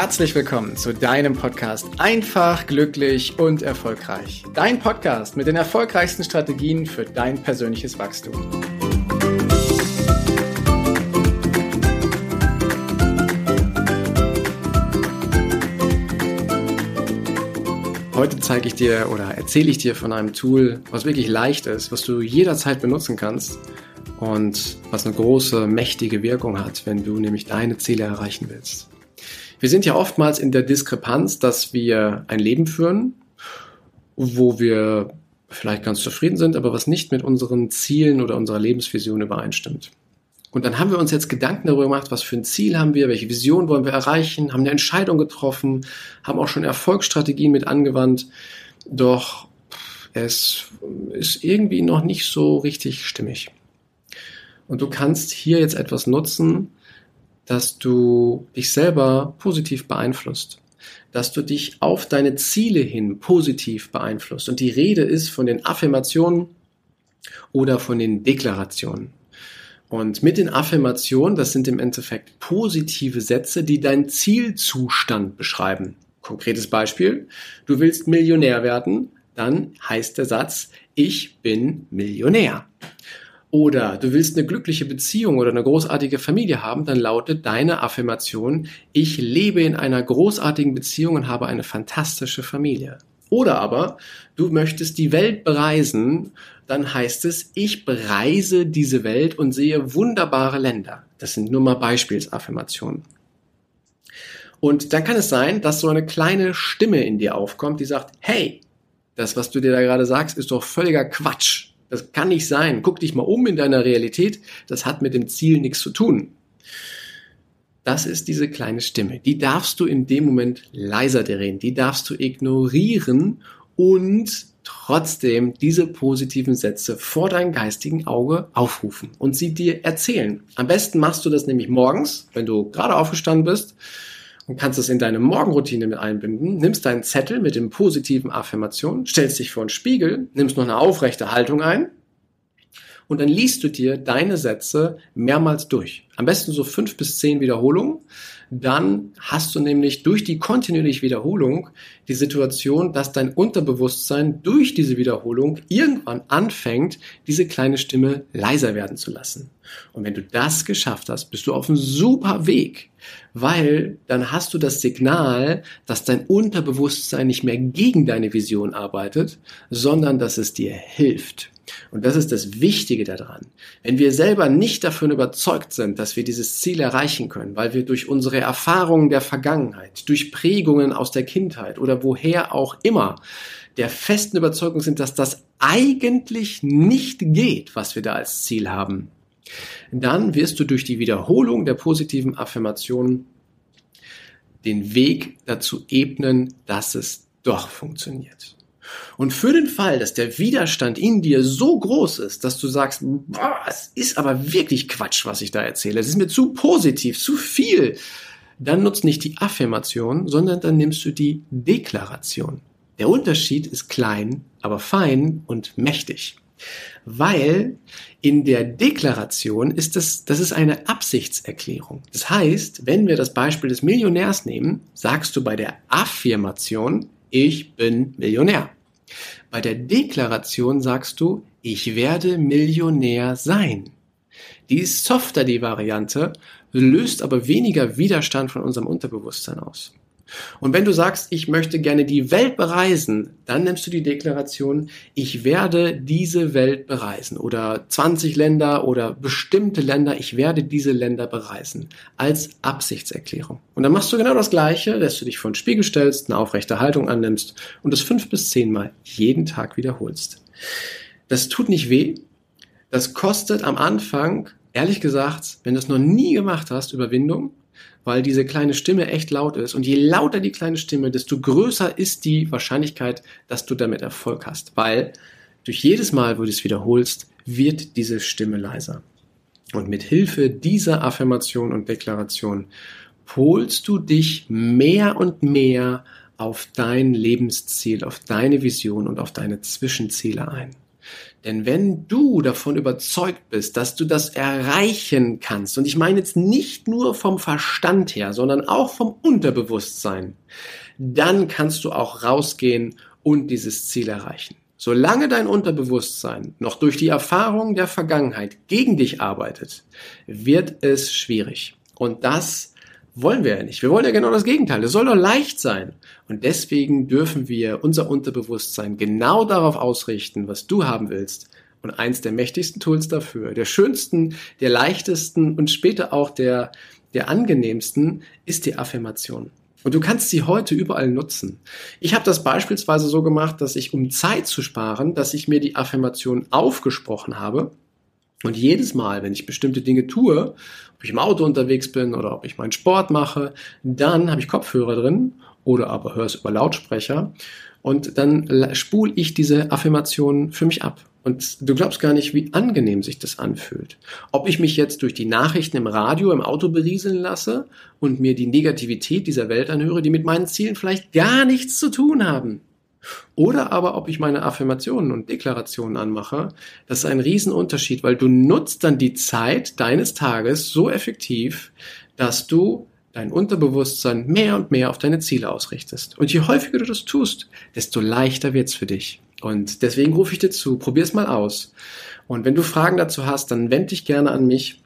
herzlich willkommen zu deinem Podcast Einfach, glücklich und erfolgreich. Dein Podcast mit den erfolgreichsten Strategien für dein persönliches Wachstum. Heute zeige ich dir oder erzähle ich dir von einem Tool, was wirklich leicht ist, was du jederzeit benutzen kannst und was eine große, mächtige Wirkung hat, wenn du nämlich deine Ziele erreichen willst. Wir sind ja oftmals in der Diskrepanz, dass wir ein Leben führen, wo wir vielleicht ganz zufrieden sind, aber was nicht mit unseren Zielen oder unserer Lebensvision übereinstimmt. Und dann haben wir uns jetzt Gedanken darüber gemacht, was für ein Ziel haben wir, welche Vision wollen wir erreichen, haben eine Entscheidung getroffen, haben auch schon Erfolgsstrategien mit angewandt. Doch es ist irgendwie noch nicht so richtig stimmig. Und du kannst hier jetzt etwas nutzen, dass du dich selber positiv beeinflusst, dass du dich auf deine Ziele hin positiv beeinflusst. Und die Rede ist von den Affirmationen oder von den Deklarationen. Und mit den Affirmationen, das sind im Endeffekt positive Sätze, die deinen Zielzustand beschreiben. Konkretes Beispiel, du willst Millionär werden, dann heißt der Satz, ich bin Millionär. Oder du willst eine glückliche Beziehung oder eine großartige Familie haben, dann lautet deine Affirmation, ich lebe in einer großartigen Beziehung und habe eine fantastische Familie. Oder aber du möchtest die Welt bereisen, dann heißt es, ich bereise diese Welt und sehe wunderbare Länder. Das sind nur mal Beispielsaffirmationen. Und dann kann es sein, dass so eine kleine Stimme in dir aufkommt, die sagt, hey, das, was du dir da gerade sagst, ist doch völliger Quatsch. Das kann nicht sein. Guck dich mal um in deiner Realität. Das hat mit dem Ziel nichts zu tun. Das ist diese kleine Stimme. Die darfst du in dem Moment leiser drehen. Die darfst du ignorieren und trotzdem diese positiven Sätze vor deinem geistigen Auge aufrufen und sie dir erzählen. Am besten machst du das nämlich morgens, wenn du gerade aufgestanden bist und kannst es in deine Morgenroutine mit einbinden, nimmst deinen Zettel mit den positiven Affirmationen, stellst dich vor einen Spiegel, nimmst noch eine aufrechte Haltung ein und dann liest du dir deine Sätze mehrmals durch. Am besten so fünf bis zehn Wiederholungen. Dann hast du nämlich durch die kontinuierliche Wiederholung die Situation, dass dein Unterbewusstsein durch diese Wiederholung irgendwann anfängt, diese kleine Stimme leiser werden zu lassen. Und wenn du das geschafft hast, bist du auf einem super Weg, weil dann hast du das Signal, dass dein Unterbewusstsein nicht mehr gegen deine Vision arbeitet, sondern dass es dir hilft. Und das ist das Wichtige daran. Wenn wir selber nicht davon überzeugt sind, dass wir dieses Ziel erreichen können, weil wir durch unsere Erfahrungen der Vergangenheit, durch Prägungen aus der Kindheit oder woher auch immer der festen Überzeugung sind, dass das eigentlich nicht geht, was wir da als Ziel haben, dann wirst du durch die Wiederholung der positiven Affirmationen den Weg dazu ebnen, dass es doch funktioniert. Und für den Fall, dass der Widerstand in dir so groß ist, dass du sagst, boah, es ist aber wirklich Quatsch, was ich da erzähle, es ist mir zu positiv, zu viel, dann nutzt nicht die Affirmation, sondern dann nimmst du die Deklaration. Der Unterschied ist klein, aber fein und mächtig. Weil in der Deklaration ist es, das ist eine Absichtserklärung. Das heißt, wenn wir das Beispiel des Millionärs nehmen, sagst du bei der Affirmation, ich bin Millionär. Bei der Deklaration sagst du, ich werde Millionär sein. Die ist softer, die Variante, löst aber weniger Widerstand von unserem Unterbewusstsein aus. Und wenn du sagst, ich möchte gerne die Welt bereisen, dann nimmst du die Deklaration, ich werde diese Welt bereisen oder 20 Länder oder bestimmte Länder, ich werde diese Länder bereisen als Absichtserklärung. Und dann machst du genau das Gleiche, dass du dich vor den Spiegel stellst, eine aufrechte Haltung annimmst und das fünf bis zehnmal jeden Tag wiederholst. Das tut nicht weh. Das kostet am Anfang, ehrlich gesagt, wenn du es noch nie gemacht hast, Überwindung weil diese kleine Stimme echt laut ist. Und je lauter die kleine Stimme, desto größer ist die Wahrscheinlichkeit, dass du damit Erfolg hast. Weil durch jedes Mal, wo du es wiederholst, wird diese Stimme leiser. Und mit Hilfe dieser Affirmation und Deklaration polst du dich mehr und mehr auf dein Lebensziel, auf deine Vision und auf deine Zwischenziele ein. Denn wenn du davon überzeugt bist, dass du das erreichen kannst, und ich meine jetzt nicht nur vom Verstand her, sondern auch vom Unterbewusstsein, dann kannst du auch rausgehen und dieses Ziel erreichen. Solange dein Unterbewusstsein noch durch die Erfahrungen der Vergangenheit gegen dich arbeitet, wird es schwierig. Und das wollen wir ja nicht. Wir wollen ja genau das Gegenteil. Es soll doch leicht sein. Und deswegen dürfen wir unser Unterbewusstsein genau darauf ausrichten, was du haben willst. Und eins der mächtigsten Tools dafür, der schönsten, der leichtesten und später auch der, der angenehmsten, ist die Affirmation. Und du kannst sie heute überall nutzen. Ich habe das beispielsweise so gemacht, dass ich, um Zeit zu sparen, dass ich mir die Affirmation aufgesprochen habe. Und jedes Mal, wenn ich bestimmte Dinge tue, ob ich im Auto unterwegs bin oder ob ich meinen Sport mache, dann habe ich Kopfhörer drin oder aber höre es über Lautsprecher und dann spule ich diese Affirmation für mich ab. Und du glaubst gar nicht, wie angenehm sich das anfühlt. Ob ich mich jetzt durch die Nachrichten im Radio, im Auto berieseln lasse und mir die Negativität dieser Welt anhöre, die mit meinen Zielen vielleicht gar nichts zu tun haben. Oder aber ob ich meine Affirmationen und Deklarationen anmache, das ist ein Riesenunterschied, weil du nutzt dann die Zeit deines Tages so effektiv, dass du dein Unterbewusstsein mehr und mehr auf deine Ziele ausrichtest. Und je häufiger du das tust, desto leichter wird's für dich. Und deswegen rufe ich dir zu, probier's mal aus. Und wenn du Fragen dazu hast, dann wend dich gerne an mich.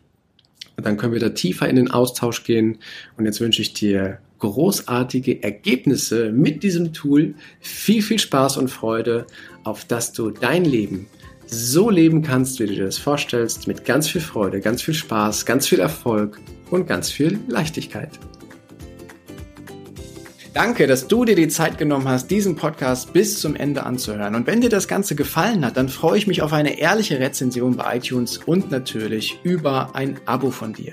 Dann können wir da tiefer in den Austausch gehen. Und jetzt wünsche ich dir großartige Ergebnisse mit diesem Tool. Viel, viel Spaß und Freude, auf dass du dein Leben so leben kannst, wie du dir das vorstellst, mit ganz viel Freude, ganz viel Spaß, ganz viel Erfolg und ganz viel Leichtigkeit. Danke, dass du dir die Zeit genommen hast, diesen Podcast bis zum Ende anzuhören. Und wenn dir das Ganze gefallen hat, dann freue ich mich auf eine ehrliche Rezension bei iTunes und natürlich über ein Abo von dir.